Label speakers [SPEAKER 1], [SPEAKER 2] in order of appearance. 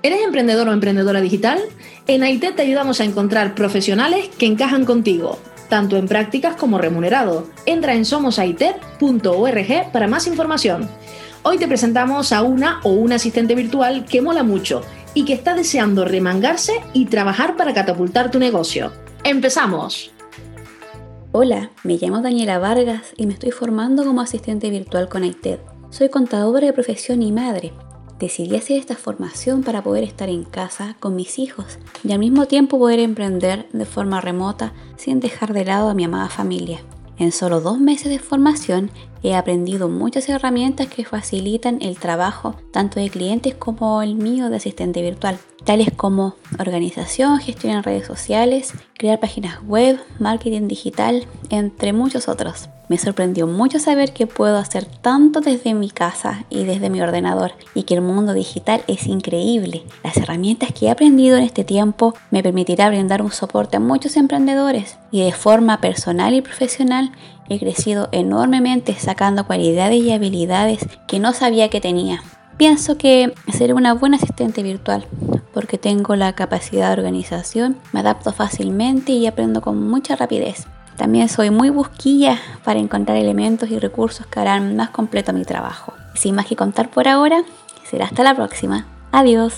[SPEAKER 1] ¿Eres emprendedor o emprendedora digital? En AITED te ayudamos a encontrar profesionales que encajan contigo, tanto en prácticas como remunerado. Entra en somosaited.org para más información. Hoy te presentamos a una o un asistente virtual que mola mucho y que está deseando remangarse y trabajar para catapultar tu negocio. ¡Empezamos!
[SPEAKER 2] Hola, me llamo Daniela Vargas y me estoy formando como asistente virtual con AITED. Soy contadora de profesión y madre decidí hacer esta formación para poder estar en casa con mis hijos y al mismo tiempo poder emprender de forma remota sin dejar de lado a mi amada familia. En solo dos meses de formación he aprendido muchas herramientas que facilitan el trabajo tanto de clientes como el mío de asistente virtual, tales como organización, gestión en redes sociales, crear páginas web, marketing digital, entre muchos otros. Me sorprendió mucho saber que puedo hacer tanto desde mi casa y desde mi ordenador y que el mundo digital es increíble. Las herramientas que he aprendido en este tiempo me permitirá brindar un soporte a muchos emprendedores y de forma personal y profesional he crecido enormemente sacando cualidades y habilidades que no sabía que tenía. Pienso que seré una buena asistente virtual porque tengo la capacidad de organización, me adapto fácilmente y aprendo con mucha rapidez. También soy muy busquilla para encontrar elementos y recursos que harán más completo mi trabajo. Sin más que contar por ahora, será hasta la próxima. Adiós.